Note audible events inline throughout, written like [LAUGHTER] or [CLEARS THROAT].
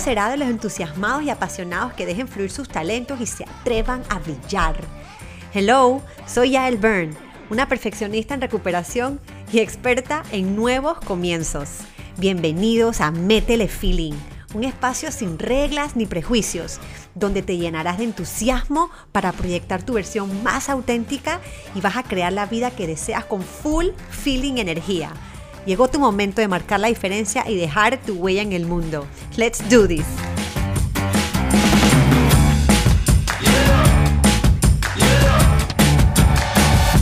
será de los entusiasmados y apasionados que dejen fluir sus talentos y se atrevan a brillar. Hello, soy Yael Byrne, una perfeccionista en recuperación y experta en nuevos comienzos. Bienvenidos a Métele Feeling, un espacio sin reglas ni prejuicios, donde te llenarás de entusiasmo para proyectar tu versión más auténtica y vas a crear la vida que deseas con full feeling energía. Llegó tu momento de marcar la diferencia y dejar tu huella en el mundo. Let's do this.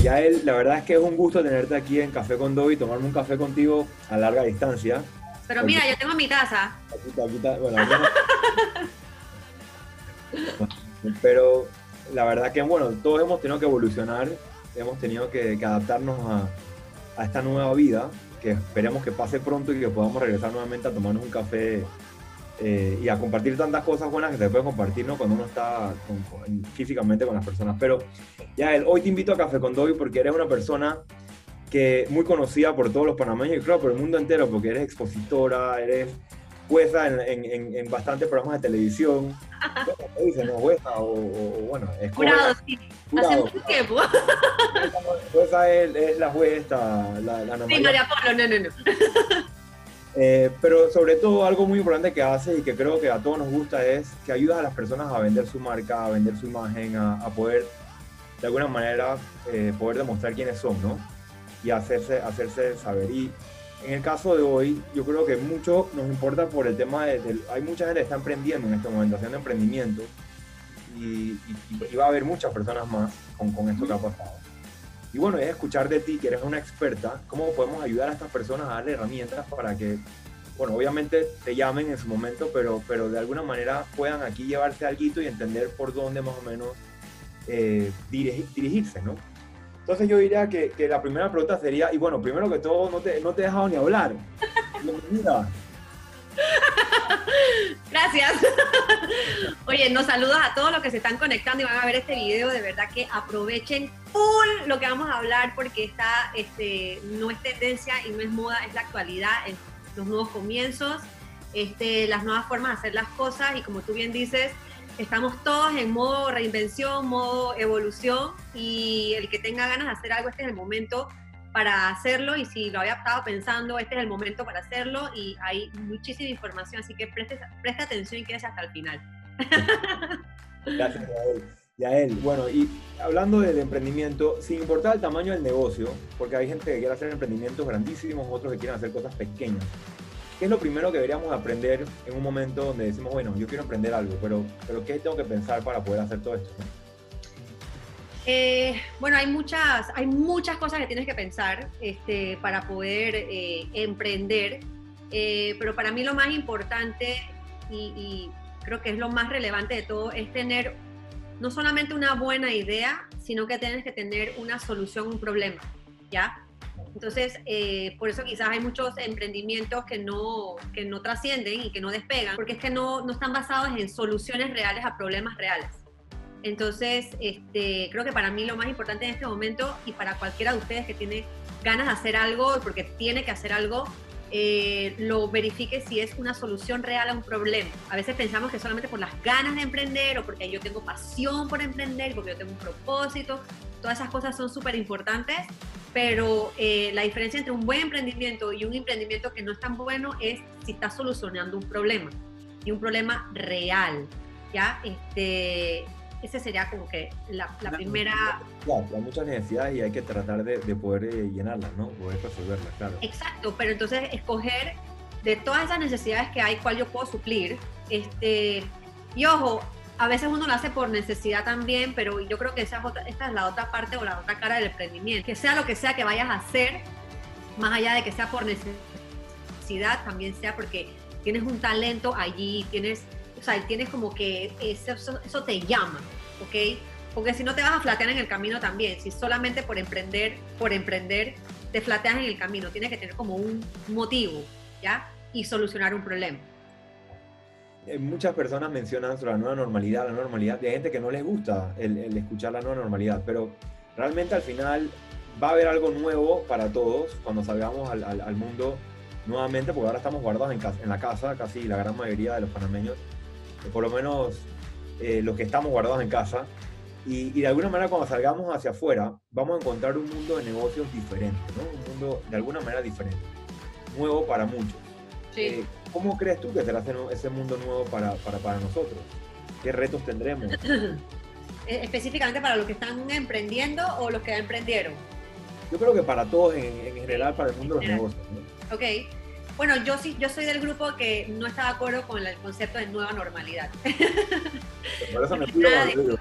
Yael, la verdad es que es un gusto tenerte aquí en Café con Dobby, tomarme un café contigo a larga distancia. Pero mira, yo tengo mi taza. Aquí está, aquí está, bueno, aquí no- [LAUGHS] Pero la verdad que, bueno, todos hemos tenido que evolucionar, hemos tenido que, que adaptarnos a, a esta nueva vida, que esperemos que pase pronto y que podamos regresar nuevamente a tomarnos un café eh, y a compartir tantas cosas buenas que se puede compartir ¿no? cuando uno está con- con- físicamente con las personas. Pero ya hoy te invito a Café con Dobby porque eres una persona que muy conocida por todos los panameños y creo por el mundo entero porque eres expositora, eres jueza en, en, en, bastantes programas de televisión. ¿Cómo se dice? ¿No? Jueza o, bueno, es Jurado, sí. Hace mucho tiempo. [LAUGHS] Jueza es, es la jueza, la, la Sí, María. No, no, no. [LAUGHS] Eh, pero sobre todo algo muy importante que haces y que creo que a todos nos gusta es que ayudas a las personas a vender su marca, a vender su imagen, a, a poder de alguna manera eh, poder demostrar quiénes son, ¿no? Y hacerse, hacerse saber. Y en el caso de hoy, yo creo que mucho nos importa por el tema de, hay mucha gente que está emprendiendo en este momento, haciendo emprendimiento y, y- y va a haber muchas personas más con, con esto que ha pasado. Y bueno, es escuchar de ti, que eres una experta, cómo podemos ayudar a estas personas a darle herramientas para que, bueno, obviamente te llamen en su momento, pero, pero de alguna manera puedan aquí llevarse algo y entender por dónde más o menos eh, dirigi- dirigirse, ¿no? Entonces yo diría que, que la primera pregunta sería, y bueno, primero que todo, no te, no te he dejado ni hablar. [LAUGHS] Gracias. [LAUGHS] Oye, nos saludos a todos los que se están conectando y van a ver este video. De verdad que aprovechen full lo que vamos a hablar porque está, este, no es tendencia y no es moda, es la actualidad, es los nuevos comienzos, este, las nuevas formas de hacer las cosas y como tú bien dices, estamos todos en modo reinvención, modo evolución y el que tenga ganas de hacer algo, este es el momento para hacerlo y si lo había estado pensando, este es el momento para hacerlo y hay muchísima información, así que preste, preste atención y quédese hasta el final. [LAUGHS] Gracias, Yael. Yael, bueno, y hablando de, de emprendimiento, sin importar el tamaño del negocio, porque hay gente que quiere hacer emprendimientos grandísimos, otros que quieren hacer cosas pequeñas. ¿Qué es lo primero que deberíamos aprender en un momento donde decimos, bueno, yo quiero emprender algo, pero, pero ¿qué tengo que pensar para poder hacer todo esto? Eh, bueno, hay muchas, hay muchas cosas que tienes que pensar este, para poder eh, emprender, eh, pero para mí lo más importante y, y creo que es lo más relevante de todo es tener no solamente una buena idea, sino que tienes que tener una solución un problema, ¿ya? Entonces, eh, por eso quizás hay muchos emprendimientos que no, que no trascienden y que no despegan, porque es que no, no están basados en soluciones reales a problemas reales. Entonces, este, creo que para mí lo más importante en este momento y para cualquiera de ustedes que tiene ganas de hacer algo, porque tiene que hacer algo, eh, lo verifique si es una solución real a un problema. A veces pensamos que solamente por las ganas de emprender o porque yo tengo pasión por emprender, porque yo tengo un propósito, todas esas cosas son súper importantes, pero eh, la diferencia entre un buen emprendimiento y un emprendimiento que no es tan bueno es si está solucionando un problema y un problema real. ¿ya? Este, ese sería como que la, primera... Claro, hay muchas necesidades y hay que tratar de, de poder eh, llenarlas, ¿no? Poder resolverlas, claro. Exacto, pero entonces escoger de todas esas necesidades que hay, cuál yo puedo suplir. Este, y ojo, a veces uno lo hace por necesidad también, pero yo creo que esa es otra- esta es la otra parte o la otra cara del emprendimiento. Que sea lo que sea que vayas a hacer, más allá de que sea por necesidad, también sea porque tienes un talento allí, tienes, o sea, tienes como que eso, eso, te llama, ¿ok? Porque si no te vas a flatear en el camino también, si solamente por emprender, por emprender, te flateas en el camino, tienes que tener como un motivo, ¿ya? Y solucionar un problema. Eh, muchas personas mencionan sobre la nueva normalidad, la normalidad, y hay gente que no les gusta el, escuchar la nueva normalidad, pero realmente al final va a haber algo nuevo para todos cuando salgamos al, mundo nuevamente, porque ahora estamos guardados en, la casa, casi la gran mayoría de los panameños, por lo menos eh, los que estamos guardados en casa, y, de alguna manera cuando salgamos hacia afuera vamos a encontrar un mundo de negocios diferente, ¿no? un mundo de alguna manera diferente, nuevo para muchos. Eh, ¿Cómo crees tú que será ese mundo nuevo para, para, para nosotros? ¿Qué retos tendremos? [CLEARS THROAT] Eh, específicamente para los que están emprendiendo o los que ya emprendieron? Yo creo que para todos en, general, para el mundo de los negocios. Ok. Bueno, yo sí, yo soy del grupo que no está de acuerdo con el concepto de nueva normalidad. Por eso me [LAUGHS] nada, de esto,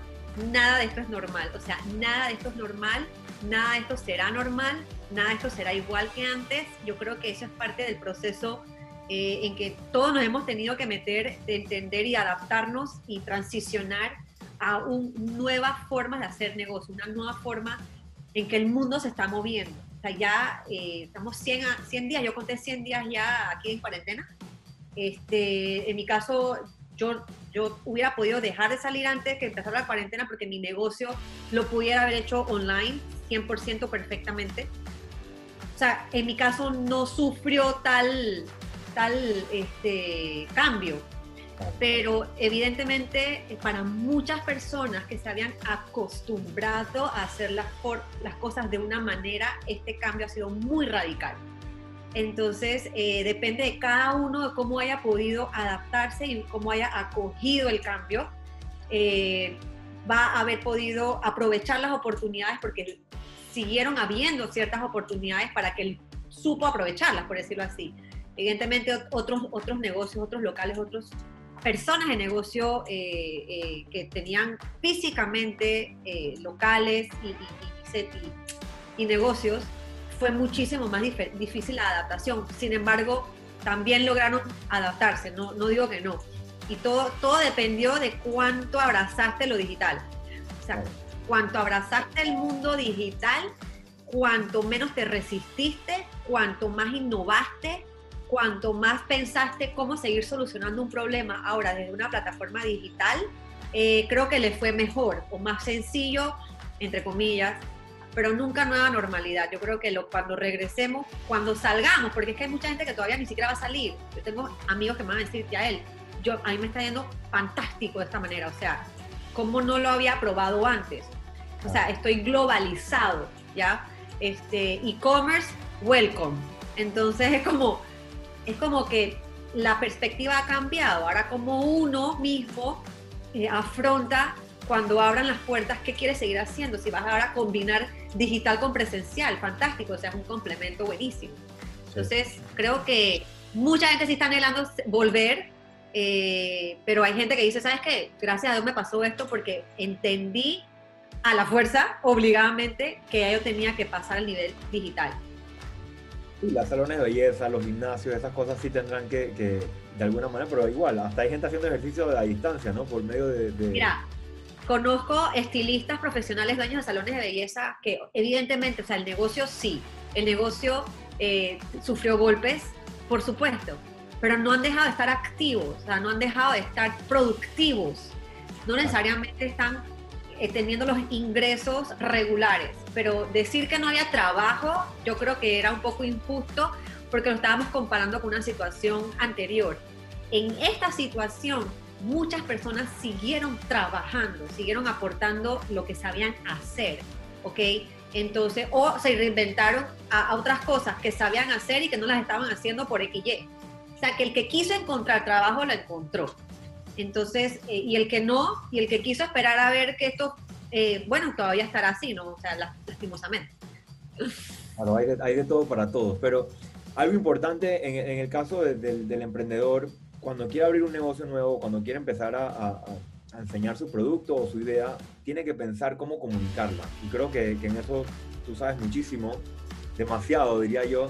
nada de esto es normal. O sea, nada de esto es normal, nada de esto será normal, nada de esto será igual que antes. Yo creo que eso es parte del proceso eh, en que todos nos hemos tenido que meter de entender y adaptarnos y transicionar a un, nuevas formas de hacer negocio, una nueva forma en que el mundo se está moviendo. O sea, ya eh, estamos 100, a, 100 días, yo conté 100 días ya aquí en cuarentena. Este, en mi caso, yo, yo hubiera podido dejar de salir antes que empezara la cuarentena porque mi negocio lo pudiera haber hecho online 100% perfectamente. O sea, en mi caso no sufrió tal, tal este, cambio pero evidentemente eh, para muchas personas que se habían acostumbrado a hacer las, las cosas de una manera, este cambio ha sido muy radical. Entonces, eh, depende de cada uno de cómo haya podido adaptarse y cómo haya acogido el cambio, eh, va a haber podido aprovechar las oportunidades porque siguieron habiendo ciertas oportunidades para que él supo aprovecharlas, por decirlo así. Evidentemente, otros, otros negocios, otros locales, otros personas de negocio eh, eh, que tenían físicamente eh, locales y, y, negocios, fue muchísimo más difícil la adaptación. Sin embargo, también lograron adaptarse, no, no digo que no. Y todo, todo dependió de cuánto abrazaste lo digital. O sea, cuánto abrazaste el mundo digital, cuanto menos te resististe, cuanto más innovaste, cuanto más pensaste cómo seguir solucionando un problema ahora desde una plataforma digital, eh, creo que le fue mejor o más sencillo, entre comillas, pero nunca nueva normalidad. Yo creo que lo, cuando regresemos, cuando salgamos, porque es que hay mucha gente que todavía ni siquiera va a salir. Yo tengo amigos que me van a decir que a él, yo, a mí me está yendo fantástico de esta manera, o sea, como no lo había probado antes. O sea, estoy globalizado, ¿ya? Este, e-commerce, welcome. Entonces es como, es como que la perspectiva ha cambiado. Ahora como uno mismo eh, afronta cuando abran las puertas, ¿qué quieres seguir haciendo? Si vas ahora a combinar digital con presencial, fantástico, o sea, es un complemento buenísimo. Entonces, creo que mucha gente sí está anhelando volver, eh, pero hay gente que dice, ¿sabes qué? Gracias a Dios me pasó esto porque entendí a la fuerza, obligadamente, que yo tenía que pasar al nivel digital. Sí, las salones de belleza, los gimnasios, esas cosas sí tendrán que, que, de alguna manera, pero igual, hasta hay gente haciendo ejercicio a distancia, ¿no? Por medio de, Mira, conozco estilistas profesionales, dueños de salones de belleza, que evidentemente, o sea, el negocio sí, el negocio eh, sufrió golpes, por supuesto, pero no han dejado de estar activos, o sea, no han dejado de estar productivos, no necesariamente están eh, teniendo los ingresos regulares. Pero decir que no había trabajo, yo creo que era un poco injusto porque lo estábamos comparando con una situación anterior. En esta situación, muchas personas siguieron trabajando, siguieron aportando lo que sabían hacer, ¿ok? Entonces, o se reinventaron a, otras cosas que sabían hacer y que no las estaban haciendo por XY. O sea, que el que quiso encontrar trabajo lo encontró. Entonces, eh, y el que no, y el que quiso esperar a ver que esto, eh, bueno, todavía estará así, ¿no? O sea, lastimosamente. Claro, hay de, hay de todo para todos, pero algo importante en, en el caso del emprendedor, cuando quiere abrir un negocio nuevo, cuando quiere empezar a, a, a, enseñar su producto o su idea, tiene que pensar cómo comunicarla. Y creo que, que en eso tú sabes muchísimo, demasiado diría yo,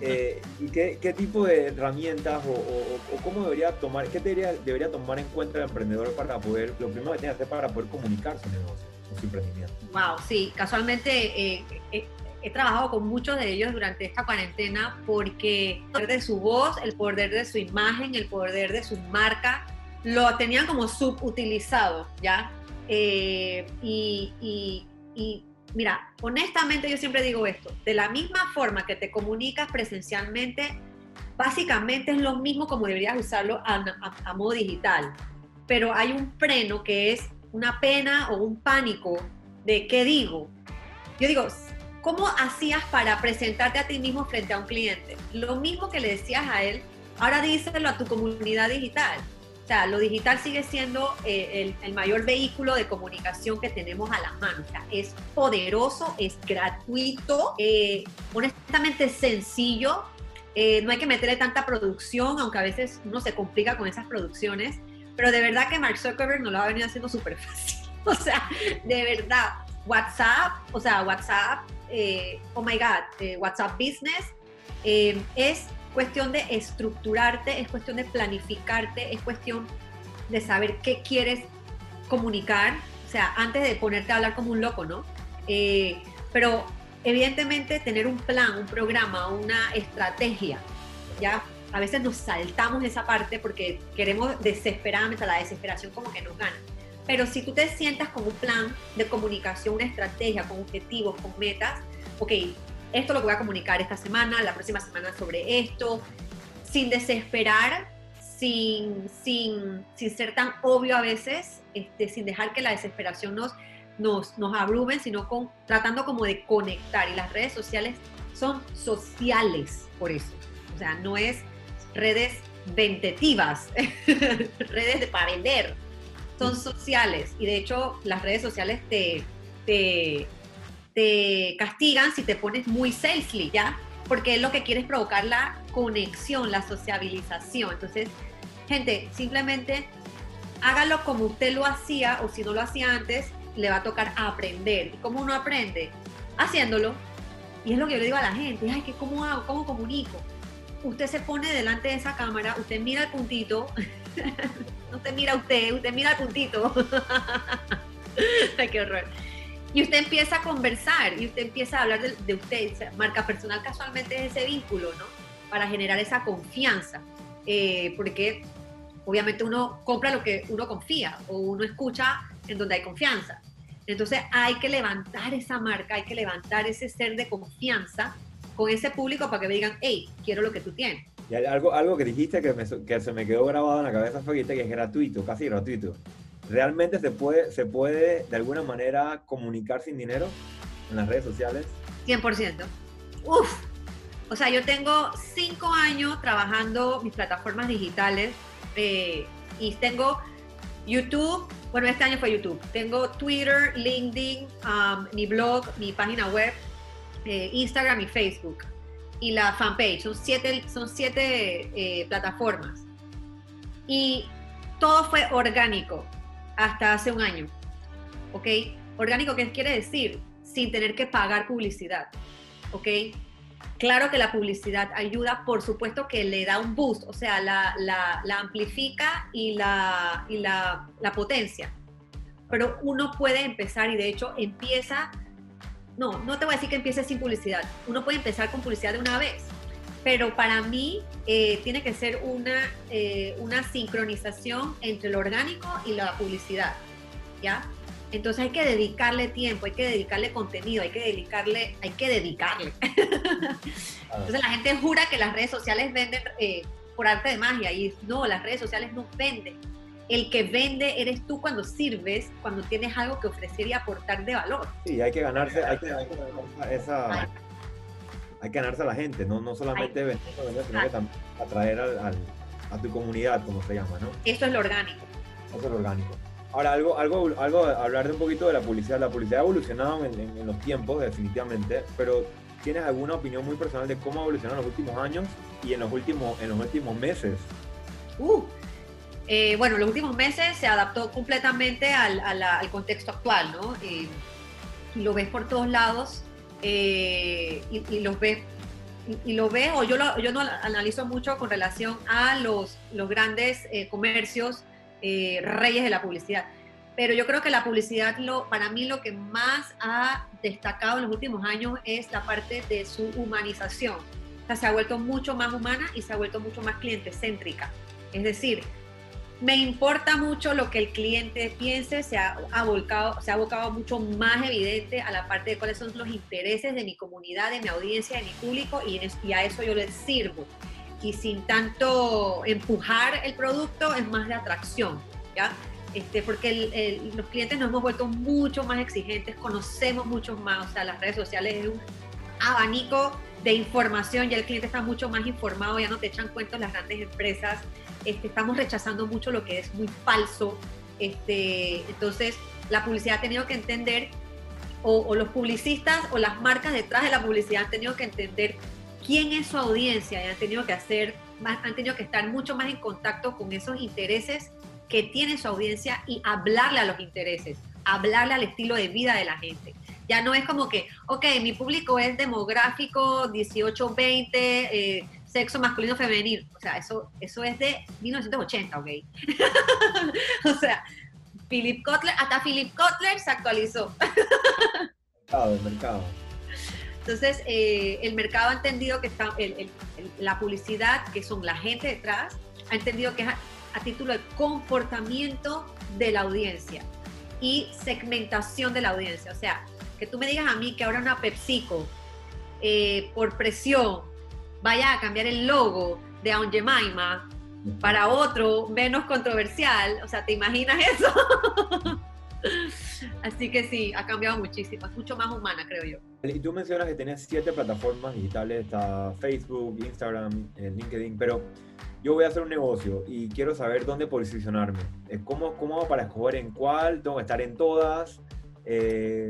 eh, ¿Y qué, qué, tipo de herramientas o, o, cómo debería tomar, qué debería, debería, tomar en cuenta el emprendedor para poder, lo primero que tiene que hacer para poder comunicar su negocio su emprendimiento? Wow, sí, casualmente eh, eh, he trabajado con muchos de ellos durante esta cuarentena porque el poder de su voz, el poder de su imagen, el poder de su marca, lo tenían como subutilizado, ¿ya? y, y, y mira, honestamente yo siempre digo esto, de la misma forma que te comunicas presencialmente, básicamente es lo mismo como deberías usarlo a, modo digital, pero hay un freno que es una pena o un pánico de qué digo. Yo digo, ¿cómo hacías para presentarte a ti mismo frente a un cliente? Lo mismo que le decías a él, ahora díselo a tu comunidad digital. O sea, lo digital sigue siendo eh, el, mayor vehículo de comunicación que tenemos a la mano. O sea, es poderoso, es gratuito, eh, honestamente sencillo eh, no hay que meterle tanta producción, aunque a veces uno se complica con esas producciones, pero de verdad que Mark Zuckerberg nos lo ha venido haciendo súper fácil. [LAUGHS] O sea, de verdad, WhatsApp, o sea, WhatsApp, eh, oh my God, eh, WhatsApp Business, es cuestión de estructurarte, es cuestión de planificarte, es cuestión de saber qué quieres comunicar, o sea, antes de ponerte a hablar como un loco, ¿no? pero evidentemente tener un plan, un programa, una estrategia, ya a veces nos saltamos esa parte porque queremos desesperadamente, la desesperación como que nos gana. Pero si tú te sientas con un plan de comunicación, una estrategia, con objetivos, con metas, ok, esto lo voy a comunicar esta semana, la próxima semana sobre esto, sin desesperar, sin, sin, sin ser tan obvio a veces, este, sin dejar que la desesperación nos nos, nos abrumen, sino con, tratando como de conectar. Y las redes sociales son sociales por eso. O sea, no es redes ventetivas, [LAUGHS] redes de, para vender. Son sociales. Y de hecho, las redes sociales te, te, te castigan si te pones muy salesly, ¿ya? Porque es lo que quieres provocar la conexión, la sociabilización. Entonces, gente, simplemente hágalo como usted lo hacía o si no lo hacía antes, le va a tocar aprender. ¿Y cómo uno aprende? Haciéndolo. Y es lo que yo le digo a la gente, ay, ¿cómo hago? ¿Cómo comunico? Usted se pone delante de esa cámara, usted mira el puntito, [LAUGHS] no te mira usted, usted mira el puntito. [LAUGHS] qué horror. Y usted empieza a conversar y usted empieza a hablar de, usted. Marca personal casualmente es ese vínculo, ¿no? Para generar esa confianza. Eh, porque obviamente uno compra lo que uno confía o uno escucha en donde hay confianza. Entonces hay que levantar esa marca, hay que levantar ese ser de confianza con ese público para que me digan, hey, quiero lo que tú tienes. Y algo, algo que dijiste que, que se me quedó grabado en la cabeza fue que es gratuito, casi gratuito. ¿Realmente se puede, se puede de alguna manera comunicar sin dinero en las redes sociales? 100%. Uf. O sea, yo tengo cinco años trabajando mis plataformas digitales eh, y tengo YouTube, bueno, este año fue YouTube. Tengo Twitter, LinkedIn, um, mi blog, mi página web, eh, Instagram y Facebook. Y la fanpage. Son siete, son siete eh, plataformas. Y todo fue orgánico hasta hace un año. ¿Ok? Orgánico, ¿qué quiere decir? Sin tener que pagar publicidad. ¿Ok? Claro que la publicidad ayuda, por supuesto que le da un boost, o sea, la, amplifica y, la, y la, potencia. Pero uno puede empezar y de hecho empieza, no, no te voy a decir que empiece sin publicidad, uno puede empezar con publicidad de una vez, pero para mí eh, tiene que ser una, eh, una sincronización entre lo orgánico y la publicidad, ¿ya? Entonces hay que dedicarle tiempo, hay que dedicarle contenido, hay que dedicarle, hay que dedicarle. [LAUGHS] Entonces la gente jura que las redes sociales venden eh, por arte de magia y no, las redes sociales no venden. El que vende eres tú cuando sirves, cuando tienes algo que ofrecer y aportar de valor. Sí, hay que ganarse, hay que, esa, hay que ganarse a la gente, no, no solamente vender, sino que también atraer a tu comunidad, como se llama, ¿no? Eso es lo orgánico. Eso es lo orgánico. Ahora, algo, algo, algo, hablar de un poquito de la publicidad. La publicidad ha evolucionado en, los tiempos, definitivamente, pero ¿tienes alguna opinión muy personal de cómo ha evolucionado en los últimos años y en los últimos, en los últimos meses? Uh, eh, bueno, en los últimos meses se adaptó completamente al, al contexto actual, ¿no? y lo ves por todos lados eh, y, los ves y, lo ves, o yo lo, yo no analizo mucho con relación a los, los grandes eh, comercios eh, reyes de la publicidad. Pero yo creo que la publicidad, lo, para mí, lo que más ha destacado en los últimos años es la parte de su humanización. O sea, se ha vuelto mucho más humana y se ha vuelto mucho más cliente céntrica. Es decir, me importa mucho lo que el cliente piense, se ha, abocado, se ha abocado mucho más evidente a la parte de cuáles son los intereses de mi comunidad, de mi audiencia, de mi público y, y a eso yo les sirvo. y sin tanto empujar el producto, es más de atracción, ¿ya? Este, porque los clientes nos hemos vuelto mucho más exigentes, conocemos mucho más, o sea, las redes sociales es un abanico de información, ya el cliente está mucho más informado, ya no te echan cuentos las grandes empresas, este, estamos rechazando mucho lo que es muy falso, este, entonces la publicidad ha tenido que entender, o, o los publicistas o las marcas detrás de la publicidad han tenido que entender quién es su audiencia y han tenido que hacer, han tenido que estar mucho más en contacto con esos intereses que tiene su audiencia y hablarle a los intereses, hablarle al estilo de vida de la gente. Ya no es como que, ok, mi público es demográfico 18-20, eh, sexo masculino femenino. O sea, eso, eso es de 1980, ok. [LAUGHS] o sea, Philip Kotler, hasta Philip Kotler se actualizó. mercado, el mercado. Entonces, eh, el mercado ha entendido que está, la publicidad, que son la gente detrás, ha entendido que es a, título de comportamiento de la audiencia y segmentación de la audiencia. O sea, que tú me digas a mí que ahora una PepsiCo, eh, por presión, vaya a cambiar el logo de Aunt Jemima para otro menos controversial. O sea, ¿te imaginas eso? [LAUGHS] Así que sí, ha cambiado muchísimo, es mucho más humana, creo yo. Y tú mencionas que tienes siete plataformas digitales, está Facebook, Instagram, eh, LinkedIn, pero yo voy a hacer un negocio y quiero saber dónde posicionarme. Eh, ¿Cómo, cómo para escoger en cuál? ¿Tengo que estar en todas? Eh,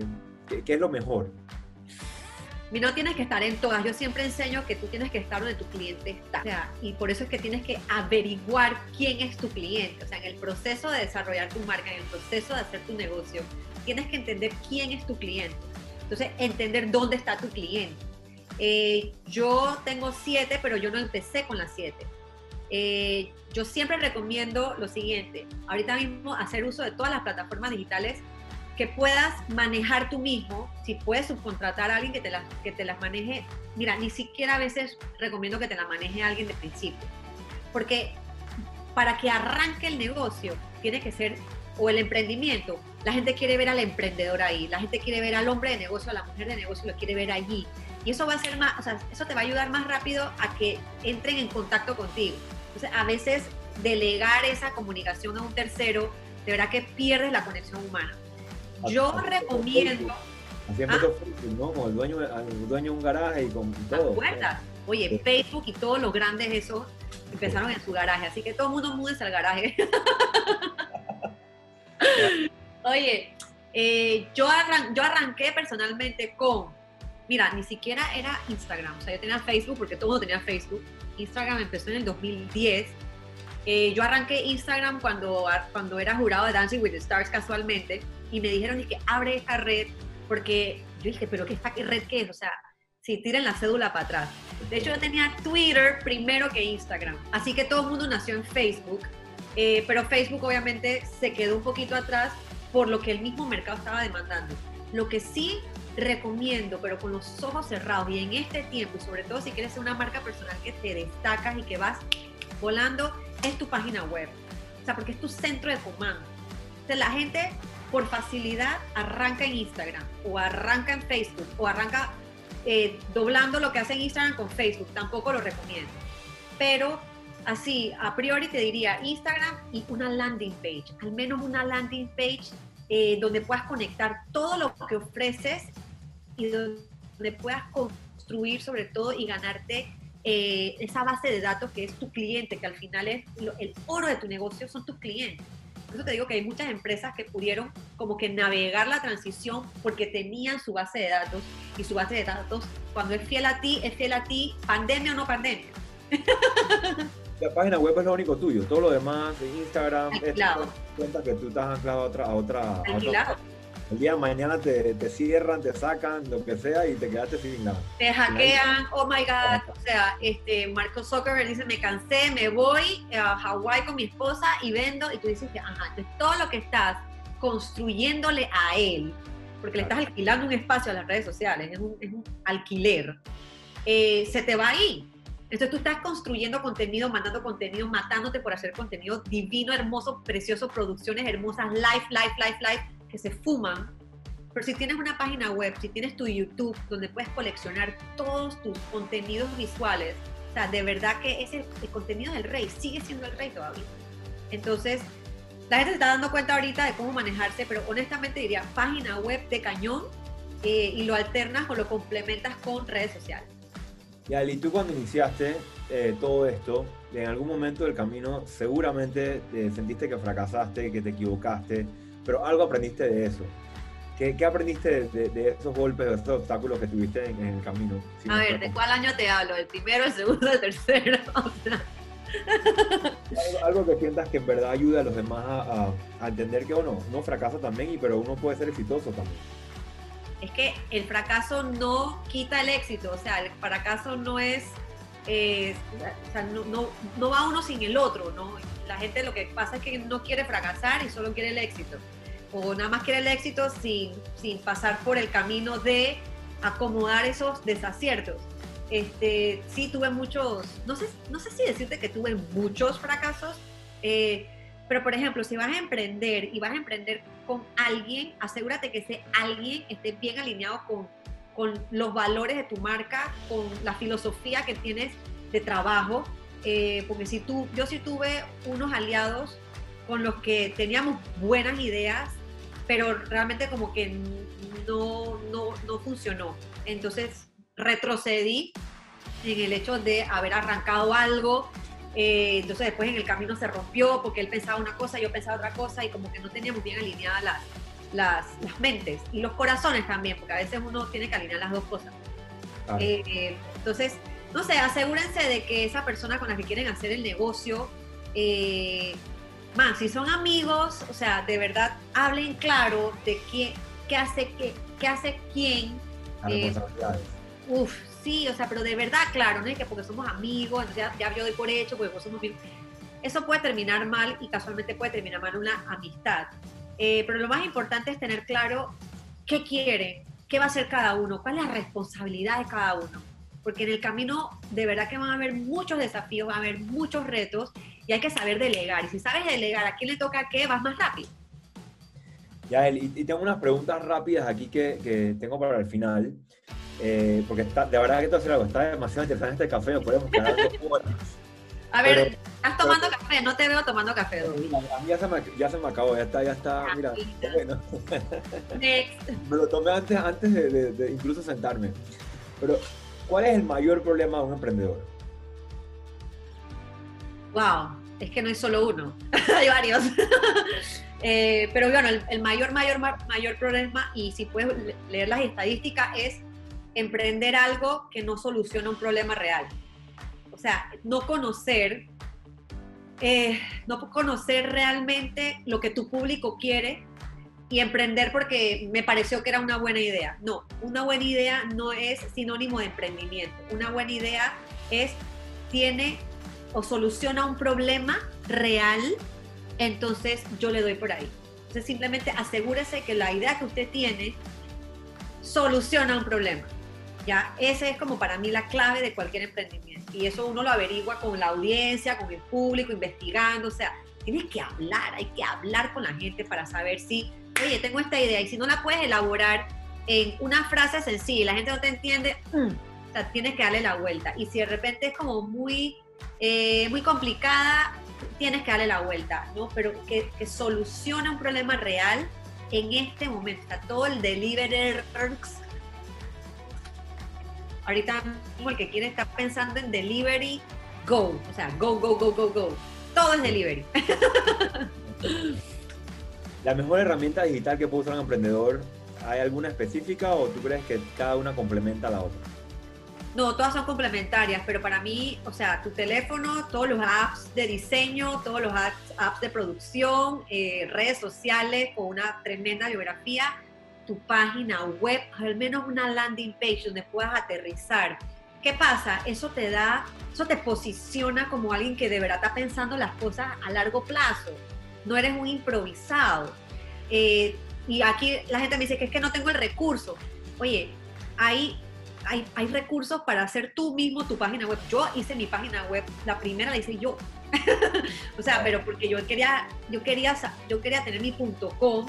¿qué, es lo mejor? Y no tienes que estar en todas. Yo siempre enseño que tú tienes que estar donde tu cliente está. O sea, y por eso es que tienes que averiguar quién es tu cliente. O sea, en el proceso de desarrollar tu marca, en el proceso de hacer tu negocio, tienes que entender quién es tu cliente. Entonces, entender dónde está tu cliente. Eh, yo tengo siete, pero yo no empecé con las siete. Eh, yo siempre recomiendo lo siguiente, ahorita mismo hacer uso de todas las plataformas digitales que puedas manejar tú mismo, si puedes subcontratar a alguien que te, las, que te las maneje, mira, ni siquiera a veces recomiendo que te la maneje alguien de principio, porque para que arranque el negocio tiene que ser, o el emprendimiento, la gente quiere ver al emprendedor ahí, la gente quiere ver al hombre de negocio, a la mujer de negocio, lo quiere ver allí. Y eso va a ser más, o sea, eso te va a ayudar más rápido a que entren en contacto contigo. Entonces, a veces delegar esa comunicación a un tercero, de verdad que pierdes la conexión humana. Yo recomiendo. Haciendo ¿Ah? Facebook, ¿no? Con el dueño, el dueño de un garaje y con todo. ¿Te? Oye, Facebook y todos los grandes esos empezaron en su garaje, así que todo el mundo mudes al garaje. [LAUGHS] Oye, eh, yo, yo arranqué personalmente con, mira, ni siquiera era Instagram, o sea, yo tenía Facebook porque todo el mundo tenía Facebook. Instagram empezó en el 2010 eh, yo arranqué Instagram cuando, cuando era jurado de Dancing with the Stars casualmente y me dijeron que abre esta red porque yo dije, pero ¿qué, esta, red qué es? O sea, si tiren la cédula para atrás. De hecho, yo tenía Twitter primero que Instagram, así que todo el mundo nació en Facebook, eh, pero Facebook obviamente se quedó un poquito atrás por lo que el mismo mercado estaba demandando. Lo que sí recomiendo, pero con los ojos cerrados y en este tiempo, y sobre todo si quieres ser una marca personal que te destacas y que vas volando, es tu página web. O sea, porque es tu centro de comando. Entonces la gente por facilidad arranca en Instagram o arranca en Facebook o arranca eh, doblando lo que hace en Instagram con Facebook. Tampoco lo recomiendo. Pero así, a priori te diría Instagram y una landing page. Al menos una landing page eh, donde puedas conectar todo lo que ofreces y donde puedas construir sobre todo y ganarte eh, esa base de datos que es tu cliente, que al final es el oro de tu negocio, son tus clientes. Por eso te digo que hay muchas empresas que pudieron como que navegar la transición porque tenían su base de datos y su base de datos, cuando es fiel a ti, es fiel a ti, pandemia o no pandemia. [LAUGHS] La página web es lo único tuyo, todo lo demás, Instagram, es cuenta que tú estás anclado a otra, a otra, a otra el día de mañana te, te, cierran, te sacan, lo que sea y te quedaste sin nada. Te hackean, oh my god, o sea, este, Marco Zuckerberg dice, me cansé, me voy a Hawái con mi esposa y vendo, y tú dices, ajá, entonces todo lo que estás construyéndole a él, porque le estás alquilando un espacio a las redes sociales, es un, es un alquiler, eh, se te va ahí. Entonces tú estás construyendo contenido, mandando contenido, matándote por hacer contenido divino, hermoso, precioso, producciones hermosas, live, live, live, live que se fuman, pero si tienes una página web, si tienes tu YouTube donde puedes coleccionar todos tus contenidos visuales, sea, de verdad que ese, el contenido del rey sigue siendo el rey todavía. Entonces, la gente se está dando cuenta ahorita de cómo manejarse, pero honestamente diría página web de cañón eh, y lo alternas o lo complementas con redes sociales. Y Ali, tú cuando iniciaste eh, todo esto, en algún momento del camino seguramente eh, sentiste que fracasaste, que te equivocaste, pero algo aprendiste de eso. ¿Qué, qué aprendiste de, de, esos golpes, de esos obstáculos que tuviste en, en el camino? Si a ver, ¿de cuál año te hablo? ¿El primero, el segundo, el tercero? [LAUGHS] algo, algo, que sientas que en verdad ayuda a los demás a, a, entender que uno no fracasa también, y, pero uno puede ser exitoso también. Es que el fracaso no quita el éxito, o sea, el fracaso no es, eh, o sea, no, no, no, va uno sin el otro, ¿no? La gente lo que pasa es que no quiere fracasar y solo quiere el éxito, o nada más quiere el éxito sin, sin pasar por el camino de acomodar esos desaciertos. Este, sí tuve muchos, no sé, no sé si decirte que tuve muchos fracasos, eh, pero por ejemplo, si vas a emprender y vas a emprender con alguien, asegúrate que ese alguien esté bien alineado con, con los valores de tu marca, con la filosofía que tienes de trabajo, eh, porque si tú, yo sí tuve unos aliados con los que teníamos buenas ideas, pero realmente como que no, no, no funcionó. Entonces retrocedí en el hecho de haber arrancado algo. Eh, entonces después en el camino se rompió porque él pensaba una cosa, yo pensaba otra cosa y como que no teníamos bien alineadas las, las, las mentes y los corazones también, porque a veces uno tiene que alinear las dos cosas. Ah. Eh, entonces, no sé, asegúrense de que esa persona con la que quieren hacer el negocio, más, si son amigos, o sea, de verdad hablen claro de qué, qué hace, qué, qué hace quién. Eh, Uf, sí, o sea, pero de verdad, claro, ¿no? Que porque somos amigos, ya, ya yo doy por hecho, porque vos somos amigos. Eso puede terminar mal y casualmente puede terminar mal una amistad. Eh, pero lo más importante es tener claro qué quiere, qué va a hacer cada uno, cuál es la responsabilidad de cada uno. Porque en el camino de verdad que van a haber muchos desafíos, van a haber muchos retos y hay que saber delegar. Y si sabes delegar a quién le toca qué, vas más rápido. Ya, y, y tengo unas preguntas rápidas aquí que, que tengo para el final. Eh, porque está, de verdad que te hacer algo, está demasiado interesante este café, nos podemos quedar dos horas. A ver, pero, estás tomando pero, café, no te veo tomando café. A mí ya se, me, ya se me acabó, ya está, ya está, ah, mira. Bueno. [LAUGHS] Next. me lo tomé antes, antes de, de, de, incluso sentarme. Pero, ¿cuál es el mayor problema de un emprendedor? Wow, es que no hay solo uno, [LAUGHS] hay varios. [LAUGHS] eh, pero bueno, el, mayor, mayor, mayor problema, y si puedes leer las estadísticas, es emprender algo que no soluciona un problema real. O sea, no conocer, eh, no conocer realmente lo que tu público quiere y emprender porque me pareció que era una buena idea. No, una buena idea no es sinónimo de emprendimiento. Una buena idea es, tiene o soluciona un problema real, entonces yo le doy por ahí. Entonces simplemente asegúrese que la idea que usted tiene soluciona un problema. Ya, ese es como para mí la clave de cualquier emprendimiento. Y eso uno lo averigua con la audiencia, con el público, investigando. O sea, tienes que hablar, hay que hablar con la gente para saber si, oye, tengo esta idea. Y si no la puedes elaborar en una frase sencilla y la gente no te entiende, mm, o sea, tienes que darle la vuelta. Y si de repente es como muy, eh, muy complicada, tienes que darle la vuelta, ¿no? Pero que, que un problema real en este momento. Está todo el delivery ahorita como el que quiere estar pensando en delivery, go. O sea, go, go, go, go, go. Todo es delivery. [LAUGHS] La mejor herramienta digital que puede usar un emprendedor, ¿hay alguna específica o tú crees que cada una complementa a la otra? No, todas son complementarias, pero para mí, o sea, tu teléfono, todos los apps de diseño, todos los apps, apps de producción, eh, redes sociales con una tremenda biografía, tu página web, al menos una landing page donde puedas aterrizar. ¿Qué pasa? Eso te da, eso te posiciona como alguien que de verdad está pensando las cosas a largo plazo. No eres un improvisado. Eh, y aquí la gente me dice que es que no tengo el recurso. Oye, hay, hay, hay recursos para hacer tú mismo tu página web. Yo hice mi página web, la primera la hice yo. [LAUGHS] o sea, pero porque yo quería, yo quería, yo quería tener mi punto .com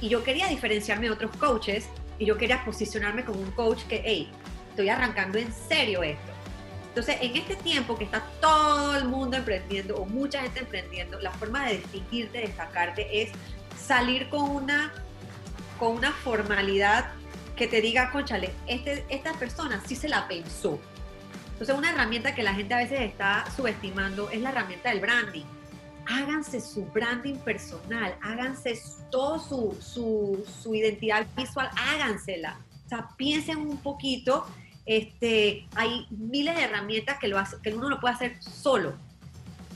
y yo quería diferenciarme de otros coaches y yo quería posicionarme como un coach que, hey, estoy arrancando en serio esto. Entonces, en este tiempo que está todo el mundo emprendiendo o mucha gente emprendiendo, la forma de distinguirte, destacarte es salir con una, con una formalidad que te diga, conchale, este, esta persona sí se la pensó. Entonces, una herramienta que la gente a veces está subestimando es la herramienta del branding. Háganse su branding personal, háganse todo su, su, su identidad visual, hágansela. O sea, piensen un poquito. Este, hay miles de herramientas que, lo hace, que uno lo puede hacer solo.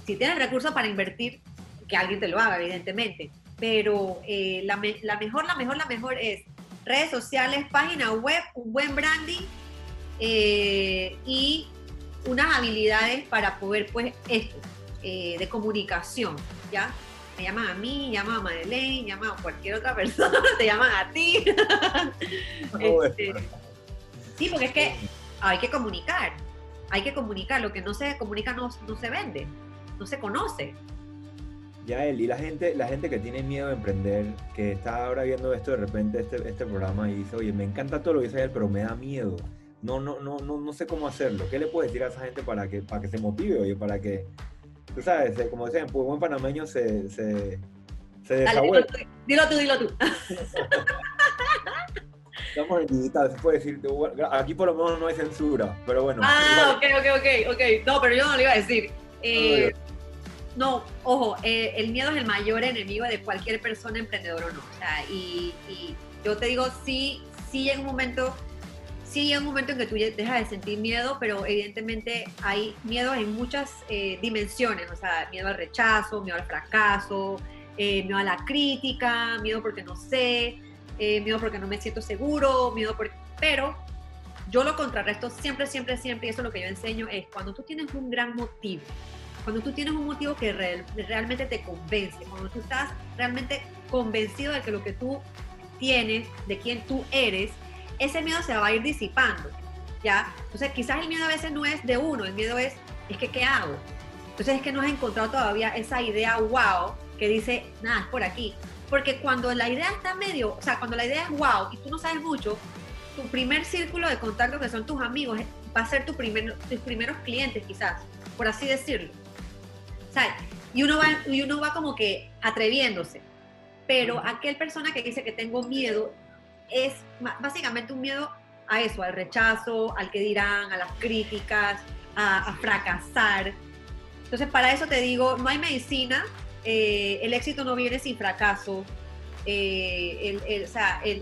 Si tienes recursos para invertir, que alguien te lo haga, evidentemente. Pero eh, la, la mejor, la mejor, la mejor es redes sociales, página web, un buen branding eh, y unas habilidades para poder, pues, esto, eh, de comunicación, ¿ya? Me llaman a mí, llaman a Madeleine, llaman a cualquier otra [LAUGHS] persona, te llaman a ti. [LAUGHS] Este, sí, porque es que hay que comunicar, hay que comunicar, lo que no se comunica no, no se vende, no se conoce. Ya él, y la gente, la gente que tiene miedo de emprender, que está ahora viendo esto de repente, este, este programa, y dice, oye, me encanta todo lo que dice él, pero me da miedo. No, no, no, no, no sé cómo hacerlo. ¿Qué le puedes decir a esa gente para que, para que se motive, oye, para que, tú sabes, como dicen, pues buen panameño se, se, se Dale, dilo, tú, dilo tú, [LAUGHS] Estamos en digital, se puede decir. Aquí por lo menos no hay censura, pero bueno. Ah, ok, ok, ok, ok. No, pero yo no lo iba a decir. Eh, no, ojo, eh, el miedo es el mayor enemigo de cualquier persona emprendedora o no. O sea, y, yo te digo, sí, sí llega un momento, sí llega un momento en que tú dejas de sentir miedo, pero evidentemente hay miedo en muchas eh, dimensiones, o sea, miedo al rechazo, miedo al fracaso, eh, miedo a la crítica, miedo porque no sé, miedo porque no me siento seguro, miedo porque... Pero yo lo contrarresto siempre, siempre, siempre, y eso es lo que yo enseño, es cuando tú tienes un gran motivo, cuando tú tienes un motivo que realmente te convence, cuando tú estás realmente convencido de que lo que tú tienes, de quién tú eres, ese miedo se va a ir disipando, ¿ya? Entonces quizás el miedo a veces no es de uno, el miedo es, es que ¿qué hago? Entonces es que no has encontrado todavía esa idea wow que dice, nada, es por aquí. Porque cuando la idea está medio, o sea, cuando la idea es wow y tú no sabes mucho, tu primer círculo de contacto que son tus amigos va a ser tu primer, tus primeros clientes quizás, por así decirlo. Y uno, va, y uno va como que atreviéndose. Pero aquel persona que dice que tengo miedo es básicamente un miedo a eso, al rechazo, al que dirán, a las críticas, a, fracasar. Entonces, para eso te digo, no hay medicina, eh, el éxito no viene sin fracaso, eh,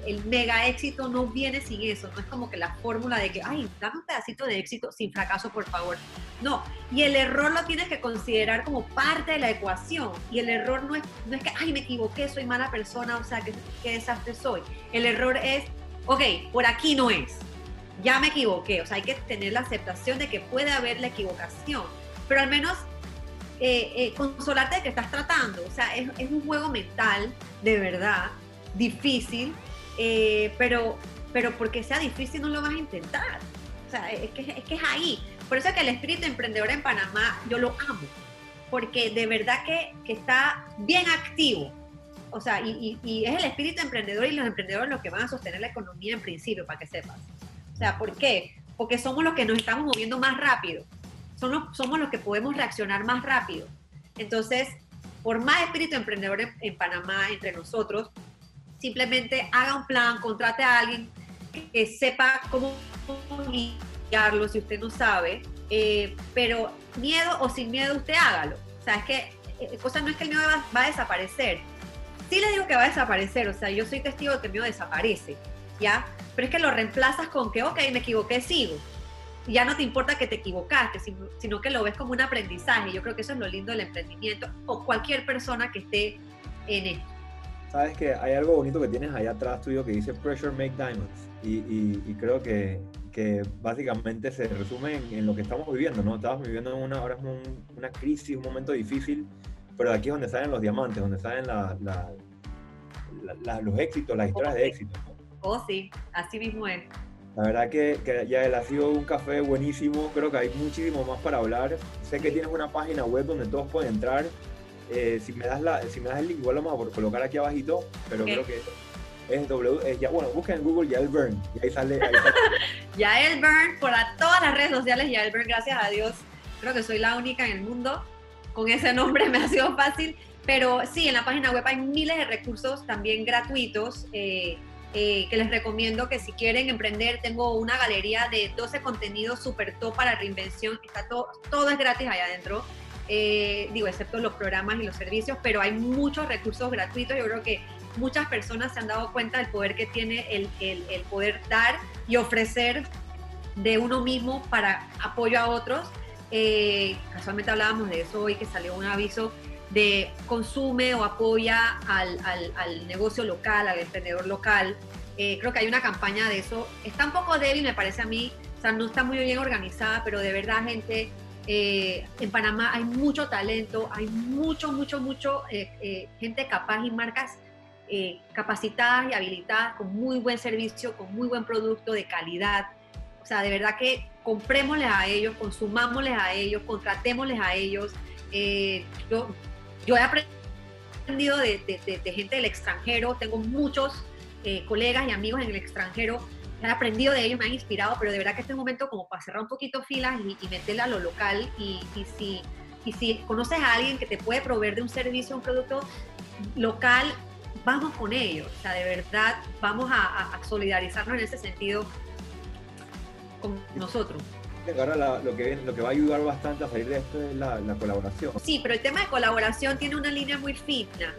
el, mega éxito no viene sin eso, no es como que la fórmula de que, ay, dame un pedacito de éxito sin fracaso, por favor. No, y el error lo tienes que considerar como parte de la ecuación, y el error no es, no es que, ay, me equivoqué, soy mala persona, o sea, qué desastre soy. El error es, ok, por aquí no es, ya me equivoqué, o sea, hay que tener la aceptación de que puede haber la equivocación, pero al menos eh, eh, consolarte de que estás tratando. O sea, es, un juego mental, de verdad, difícil, eh, pero, pero porque sea difícil no lo vas a intentar. O sea, es que, es que es ahí. Por eso es que el espíritu emprendedor en Panamá yo lo amo, porque de verdad que, que está bien activo. O sea, y, y, es el espíritu emprendedor y los emprendedores los que van a sostener la economía en principio, para que sepas. O sea, ¿por qué? Porque somos los que nos estamos moviendo más rápido somos los que podemos reaccionar más rápido. Entonces, por más espíritu emprendedor en, Panamá entre nosotros, simplemente haga un plan, contrate a alguien que, sepa cómo guiarlo si usted no sabe, eh, pero miedo o sin miedo usted hágalo. O sea, es que eh, cosa no es que el miedo va, va, a desaparecer. Sí le digo que va a desaparecer, o sea, yo soy testigo de que el miedo desaparece, ¿ya? Pero es que lo reemplazas con que, ok, me equivoqué, sigo ya no te importa que te equivocaste, sino que lo ves como un aprendizaje. Yo creo que eso es lo lindo del emprendimiento o cualquier persona que esté en esto. Sabes que hay algo bonito que tienes allá atrás tuyo que dice Pressure Make Diamonds y, creo que, que, básicamente se resume en, lo que estamos viviendo, ¿no? Estamos viviendo en una, ahora una crisis, un momento difícil, pero de aquí es donde salen los diamantes, donde salen los éxitos, las historias de éxito. Oh, sí, así mismo es. La verdad que, ya él ha sido un café buenísimo, creo que hay muchísimo más para hablar. Sé que tienes una página web donde todos pueden entrar. Eh, si, me das la, si me das el link, igual lo vamos a colocar aquí abajito, pero creo que es W, es ya, bueno, busquen en Google Yael Burn y ahí sale. Ahí sale. [LAUGHS] Yael Burn, por todas las redes sociales, Yael Burn, gracias a Dios. Creo que soy la única en el mundo. Con ese nombre [LAUGHS] me ha sido fácil. Pero sí, en la página web hay miles de recursos también gratuitos eh, eh, que les recomiendo que si quieren emprender, tengo una galería de 12 contenidos super top para reinvención. Está todo, todo es gratis allá adentro. Eh, digo, excepto los programas y los servicios, pero hay muchos recursos gratuitos. Yo creo que muchas personas se han dado cuenta del poder que tiene el, el, el poder dar y ofrecer de uno mismo para apoyo a otros. Eh, casualmente hablábamos de eso hoy que salió un aviso de consume o apoya al, al, al negocio local, al emprendedor local. Eh, creo que hay una campaña de eso. Está un poco débil, me parece a mí, o sea, no está muy bien organizada, pero de verdad, gente, eh, en Panamá hay mucho talento, hay mucho, mucho, mucho eh, eh, gente capaz y marcas eh, capacitadas y habilitadas con muy buen servicio, con muy buen producto de calidad. O sea, de verdad que comprémosles a ellos, consumámosles a ellos, contratémosles a ellos. Eh, yo, yo he aprendido de, gente del extranjero, tengo muchos eh, colegas y amigos en el extranjero he aprendido de ellos, me han inspirado, pero de verdad que este momento como para cerrar un poquito filas y, meterle a lo local y, y si, conoces a alguien que te puede proveer de un servicio, un producto local, vamos con ellos, o sea, de verdad vamos a solidarizarnos en ese sentido con nosotros. Ahora la- lo, que, viene- lo que va a ayudar bastante a salir de esto es la, la colaboración. Sí, pero el tema de colaboración tiene una línea muy fina.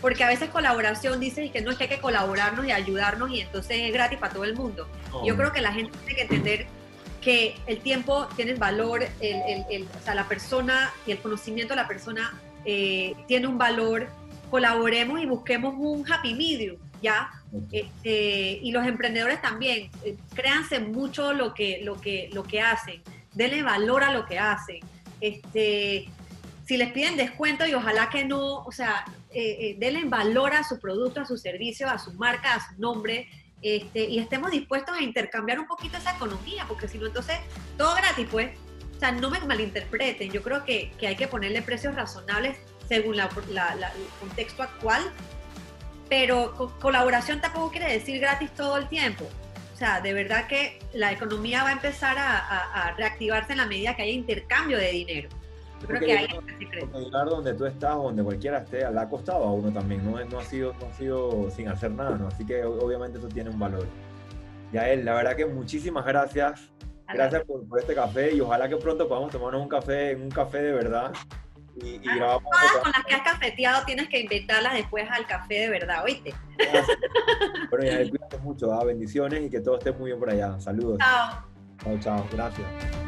Porque a veces colaboración dice que no es que hay que colaborarnos y ayudarnos y entonces es gratis para todo el mundo. Yo creo que la gente tiene que entender que el tiempo tiene valor, el, el- el- o sea, la persona y el conocimiento de la persona eh, tiene un valor. Colaboremos y busquemos un happy medium, ¿ya? Este, y los emprendedores también, eh, créanse mucho lo que, lo, que, lo que hacen, denle valor a lo que hacen. Este, si les piden descuento y ojalá que no, o sea, eh, eh, denle valor a su producto, a su servicio, a su marca, a su nombre, este, y estemos dispuestos a intercambiar un poquito esa economía, porque si no, entonces todo gratis, pues. O sea, no me malinterpreten, yo creo que, que hay que ponerle precios razonables según la- la- el contexto actual, pero co- colaboración tampoco quiere decir gratis todo el tiempo. O sea, de verdad que la economía va a empezar a, a- a reactivarse en la medida que haya intercambio de dinero. Yo creo que creo- el secreto. Porque llegar donde tú estás o donde cualquiera esté, le ha costado a uno también, no, no, ha, sido, no ha sido sin hacer nada, ¿no? Así que obviamente eso tiene un valor. Yael, la verdad que muchísimas gracias. Gracias por, por este café y ojalá que pronto podamos tomarnos un café un café de verdad y, y Ah, grabamos. Todas con las que has cafeteado tienes que inventarlas después al café de verdad, ¿oíste? Bueno, Yael, [LAUGHS] cuídate mucho, ¿ah? bendiciones y que todo esté muy bien por allá. Saludos. Chao. Chao, chao. Gracias.